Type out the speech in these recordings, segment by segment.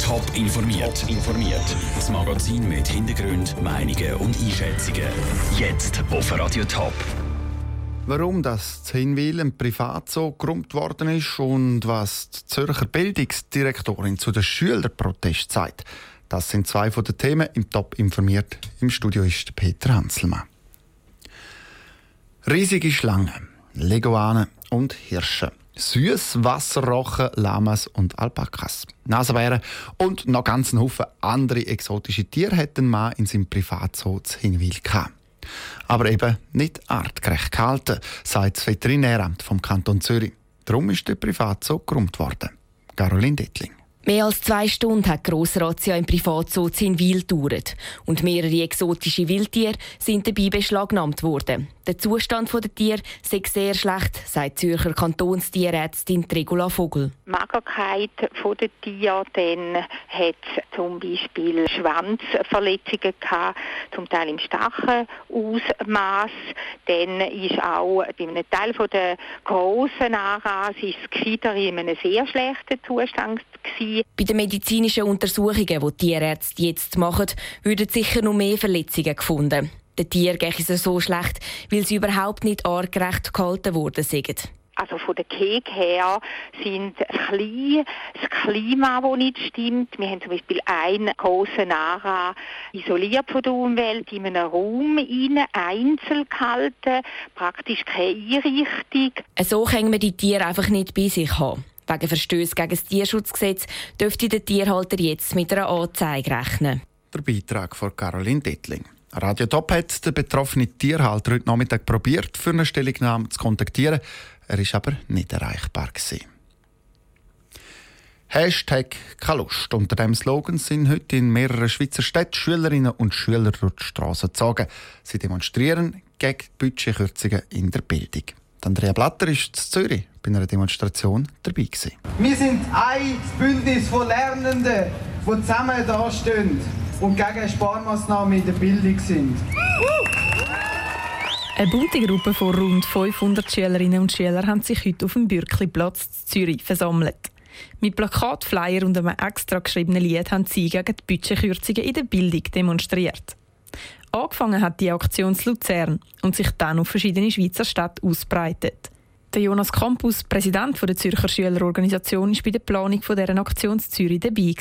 Top informiert. informiert. Das Magazin mit Hintergrund, Meinungen und Einschätzungen. Jetzt auf Radio Top. Warum das Hinwil ein Privatzoo geräumt worden ist und was die Zürcher Bildungsdirektorin zu den Schülerprotest sagt, das sind zwei von den Themen im Top informiert. Im Studio ist Peter Hanselmann. Riesige Schlangen, Leguanen und Hirsche. Süßwasserrochen, Lamas und Alpakas. Nasenbären und noch ganz Haufen andere exotische Tiere hätten man in seinem Privatzoo zu Hinwil gehabt. Aber eben nicht artgerecht gehalten, sagt das Veterinäramt vom Kanton Zürich. Darum ist der Privatzoo geräumt worden. Caroline Dettling. Mehr als zwei Stunden hat die Grossrazzia im Privatzoo in Wil gedauert. Und mehrere exotische Wildtiere sind dabei beschlagnahmt worden. Der Zustand der Tiere sei sehr schlecht, sagt Zürcher Kantonstierärztin Regula Vogel. Die Magerkeit der Tiere, hat zum Beispiel Schwanzverletzungen gehabt, zum Teil im Stachenausmaß. Dann ist auch bei einem Teil der grossen Aras das Gefieder in einem sehr schlechten Zustand gewesen. Bei den medizinischen Untersuchungen, die die Tierärzte jetzt machen, würden sicher noch mehr Verletzungen gefunden. Den Tieren geht es so schlecht, weil sie überhaupt nicht artgerecht gehalten worden sind. Also von der Keg her sind klein, das Klima, das nicht stimmt. Wir haben zum Beispiel einen großen Nara isoliert von der Umwelt in einem Raum rein, einzeln gehalten, praktisch keine Einrichtung. So können wir die Tiere einfach nicht bei sich haben. Wegen Verstößen gegen das Tierschutzgesetz dürfte der Tierhalter jetzt mit einer Anzeige rechnen. Der Beitrag von Caroline Dettling. Radio Top hat den betroffenen Tierhalter heute Nachmittag probiert, für eine Stellungnahme zu kontaktieren. Er war aber nicht erreichbar. Gewesen. Hashtag keine Lust. Unter diesem Slogan sind heute in mehreren Schweizer Städten Schülerinnen und Schüler durch die Straße gezogen. Sie demonstrieren gegen Budgetkürzungen in der Bildung. Andrea Blatter ist in Zürich bei einer Demonstration dabei. Gewesen. Wir sind ein Bündnis von Lernenden, die zusammen dastehen und gegen Sparmaßnahmen in der Bildung sind. Eine bunte Gruppe von rund 500 Schülerinnen und Schülern haben sich heute auf dem Bürkliplatz in Zürich versammelt. Mit Plakat, Flyer und einem extra geschriebenen Lied haben sie gegen die Budgetkürzungen in der Bildung demonstriert. Angefangen hat die Aktion in Luzern und sich dann auf verschiedene Schweizer Städte ausbreitet. Der Jonas Campus, Präsident der Zürcher Schülerorganisation, war bei der Planung dieser Aktion in Zürich dabei.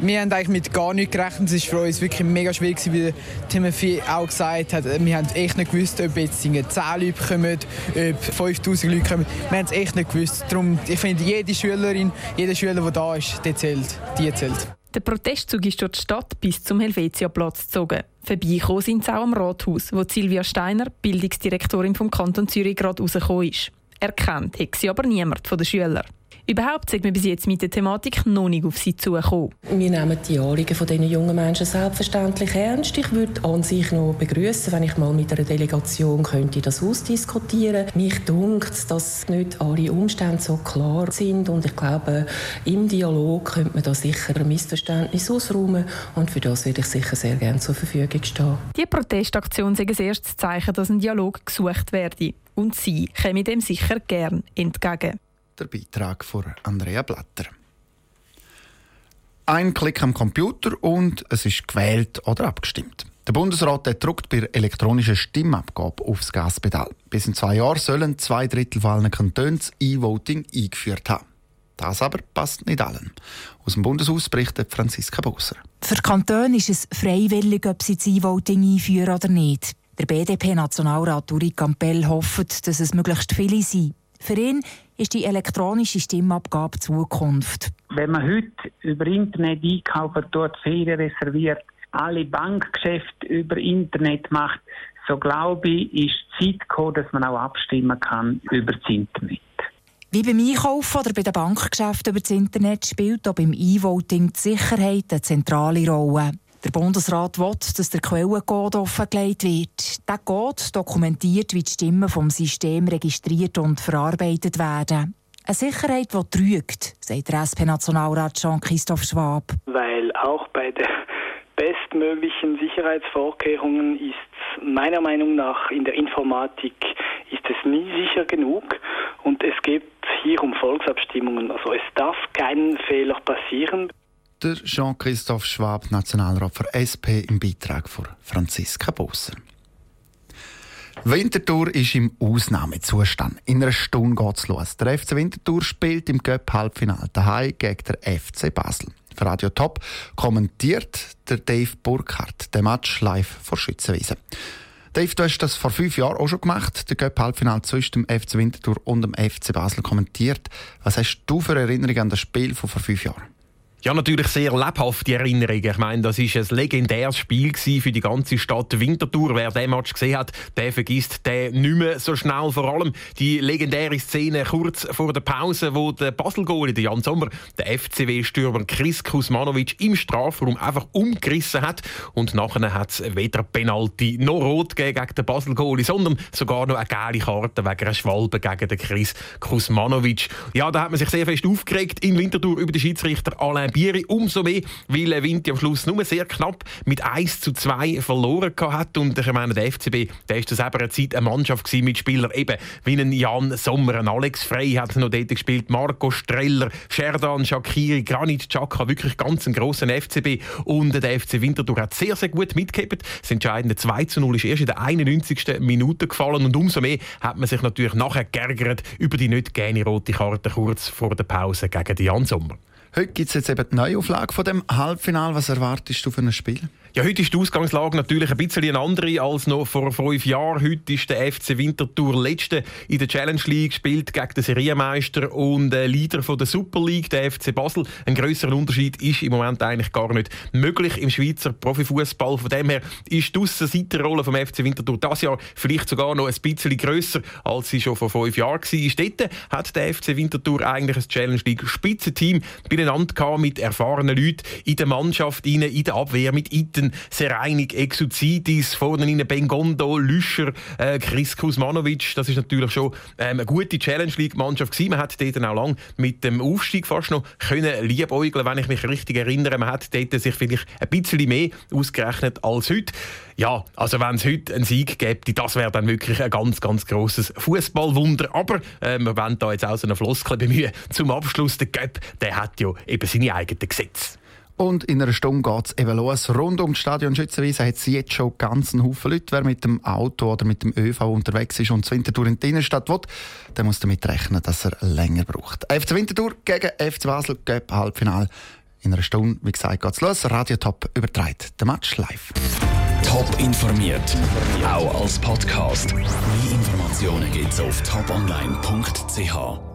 Wir haben eigentlich mit gar nichts gerechnet. Es war für uns wirklich mega schwierig, wie Timothy auch gesagt hat. Wir haben echt nicht gewusst, ob jetzt 10 Leute kommen, ob 5000 Leute kommen. Wir haben es echt nicht gewusst. Darum, ich finde, jede Schülerin, jeder Schüler, der da ist, der zählt. Die zählt. Der Protestzug ist durch die Stadt bis zum Helvetiaplatz gezogen. Vorbeikommen sind sie auch am Rathaus, wo Silvia Steiner, Bildungsdirektorin vom Kanton Zürich, gerade rausgekommen ist. Erkannt hat sie aber niemand von den Schülern. Überhaupt sind wir bis jetzt mit der Thematik noch nicht auf sie zugekommen. Wir nehmen die Anliegen von diesen jungen Menschen selbstverständlich ernst. Ich würde an sich noch begrüßen, wenn ich mal mit einer Delegation könnte das ausdiskutieren. Mich dunkt, dass nicht alle Umstände so klar sind und ich glaube, im Dialog könnte man da sicher ein Missverständnis ausräumen und für das würde ich sicher sehr gerne zur Verfügung stehen. Die Protestaktion ist ein erstes Zeichen, dass ein Dialog gesucht werde und sie käme dem sicher gern entgegen der Beitrag von Andrea Blatter. Ein Klick am Computer und es ist gewählt oder abgestimmt. Der Bundesrat der druckt bei der elektronischen Stimmabgabe aufs Gaspedal. Bis in zwei Jahren sollen zwei Drittel von allen Kantonen das E-Voting eingeführt haben. Das aber passt nicht allen. Aus dem Bundeshaus berichtet Franziska Boser. Für Kantone ist es freiwillig, ob sie das E-Voting einführen oder nicht. Der BDP-Nationalrat Uri Campbell hofft, dass es möglichst viele sind. Für ihn ist die elektronische Stimmabgabe Zukunft. Wenn man heute über Internet einkaufen tut, Ferien reserviert, alle Bankgeschäfte über Internet macht, so glaube ich, ist die Zeit gekommen, dass man auch abstimmen kann über das Internet. Wie beim Einkaufen oder bei den Bankgeschäften über das Internet spielt auch beim E-Voting die Sicherheit eine zentrale Rolle. Der Bundesrat will, dass der Quellencode offengelegt wird. Der Code dokumentiert, wie die Stimmen vom System registriert und verarbeitet werden. Eine Sicherheit, die trügt, sagt der SP-Nationalrat Jean-Christophe Schwab. Weil auch bei den bestmöglichen Sicherheitsvorkehrungen ist meiner Meinung nach in der Informatik ist es nie sicher genug und es geht hier um Volksabstimmungen. Also es darf keinen Fehler passieren. Der Jean-Christophe Schwab, Nationalrat für SP, im Beitrag von Franziska Bosser. Winterthur ist im Ausnahmezustand. In einer Stunde geht es los. Der FC Winterthur spielt im Cup-Halbfinale daheim gegen den FC Basel. Für Radio Top kommentiert der Dave Burkhardt den Match live vor Schützenwiese. Dave, du hast das vor fünf Jahren auch schon gemacht, der Cup-Halbfinale zwischen dem FC Winterthur und dem FC Basel kommentiert. Was hast du für Erinnerungen an das Spiel von vor fünf Jahren? Ja, natürlich sehr lebhafte Erinnerungen. Ich meine, das ist ein legendäres Spiel für die ganze Stadt Winterthur. Wer den Match gesehen hat, der vergisst den nicht mehr so schnell. Vor allem die legendäre Szene kurz vor der Pause, wo der Basel-Goalie, Jan Sommer, der FCW-Stürmer Chris Kusmanovic im Strafraum einfach umgerissen hat. Und nachher hat es weder Penalty noch Rot gegen den Basel-Goalie, sondern sogar noch eine geile Karte wegen einer Schwalbe gegen den Chris Kusmanovic. Ja, da hat man sich sehr fest aufgeregt in Winterthur über den Schiedsrichter Alain Bieri. Umso mehr, weil Vinti am Schluss nur sehr knapp mit 1 zu 2 verloren hat. Und ich meine, der FCB, der ist eben eine Zeit eine Mannschaft mit Spielern eben wie ein Jan Sommer, ein Alex Frey hat noch dort gespielt, Marco Streller, Sherdan Shakiri, Granit Xhaka, wirklich ganz ein grosser FCB. Und der FC Winterthur hat sehr, sehr gut mitgehabt. Das entscheidende 2 zu 0 ist erst in der 91. Minute gefallen. Und umso mehr hat man sich natürlich nachher geärgert über die nicht gerne rote Karte kurz vor der Pause gegen Jan Sommer. Heute gibt es jetzt eben die Neuauflage von dem Halbfinale. Was erwartest du für ein Spiel? Ja, heute ist die Ausgangslage natürlich ein bisschen eine andere als noch vor fünf Jahren. Heute ist der FC Winterthur letzte in der Challenge League, gespielt gegen den Serienmeister und äh, Leader von der Super League, der FC Basel. Ein größerer Unterschied ist im Moment eigentlich gar nicht möglich im Schweizer Profifußball. Von dem her ist die Aussenseiterrolle vom FC Winterthur das Jahr vielleicht sogar noch ein bisschen grösser, als sie schon vor fünf Jahren war. Dort hat der FC Winterthur eigentlich ein Challenge League Spitzenteam beieinander mit erfahrenen Leuten in der Mannschaft, in der Abwehr, mit Iten Seiten Sereinig, Exuzidis, vorne in Bengondo, Lüscher, äh, Chris Kuzmanovic. Das ist natürlich schon ähm, eine gute Challenge League Mannschaft gewesen. Man hat dort auch lang mit dem Aufstieg fast noch können liebäugeln, wenn ich mich richtig erinnere. Man hat dort sich vielleicht ein bisschen mehr ausgerechnet als heute. Ja, also wenn es heute einen Sieg gäbe, das wäre dann wirklich ein ganz, ganz grosses Fußballwunder. Aber äh, wir wollen da jetzt auch so eine Floskel bemühen. Zum Abschluss, der Göpp, der hat ja eben seine eigenen Gesetze. Und in einer Stunde geht es eben los. Rund um das Stadion Schützenwiese hat es jetzt schon ganz einen Haufen Leute. Wer mit dem Auto oder mit dem ÖV unterwegs ist und zur Winterthur in die Innenstadt will, der muss damit rechnen, dass er länger braucht. FC Winterthur gegen FC Basel, Göpp Halbfinale. In einer Stunde, wie gesagt, geht es los. Radio Top übertreibt den Match live. Top informiert, auch als Podcast. Mehr Informationen gibt es auf toponline.ch.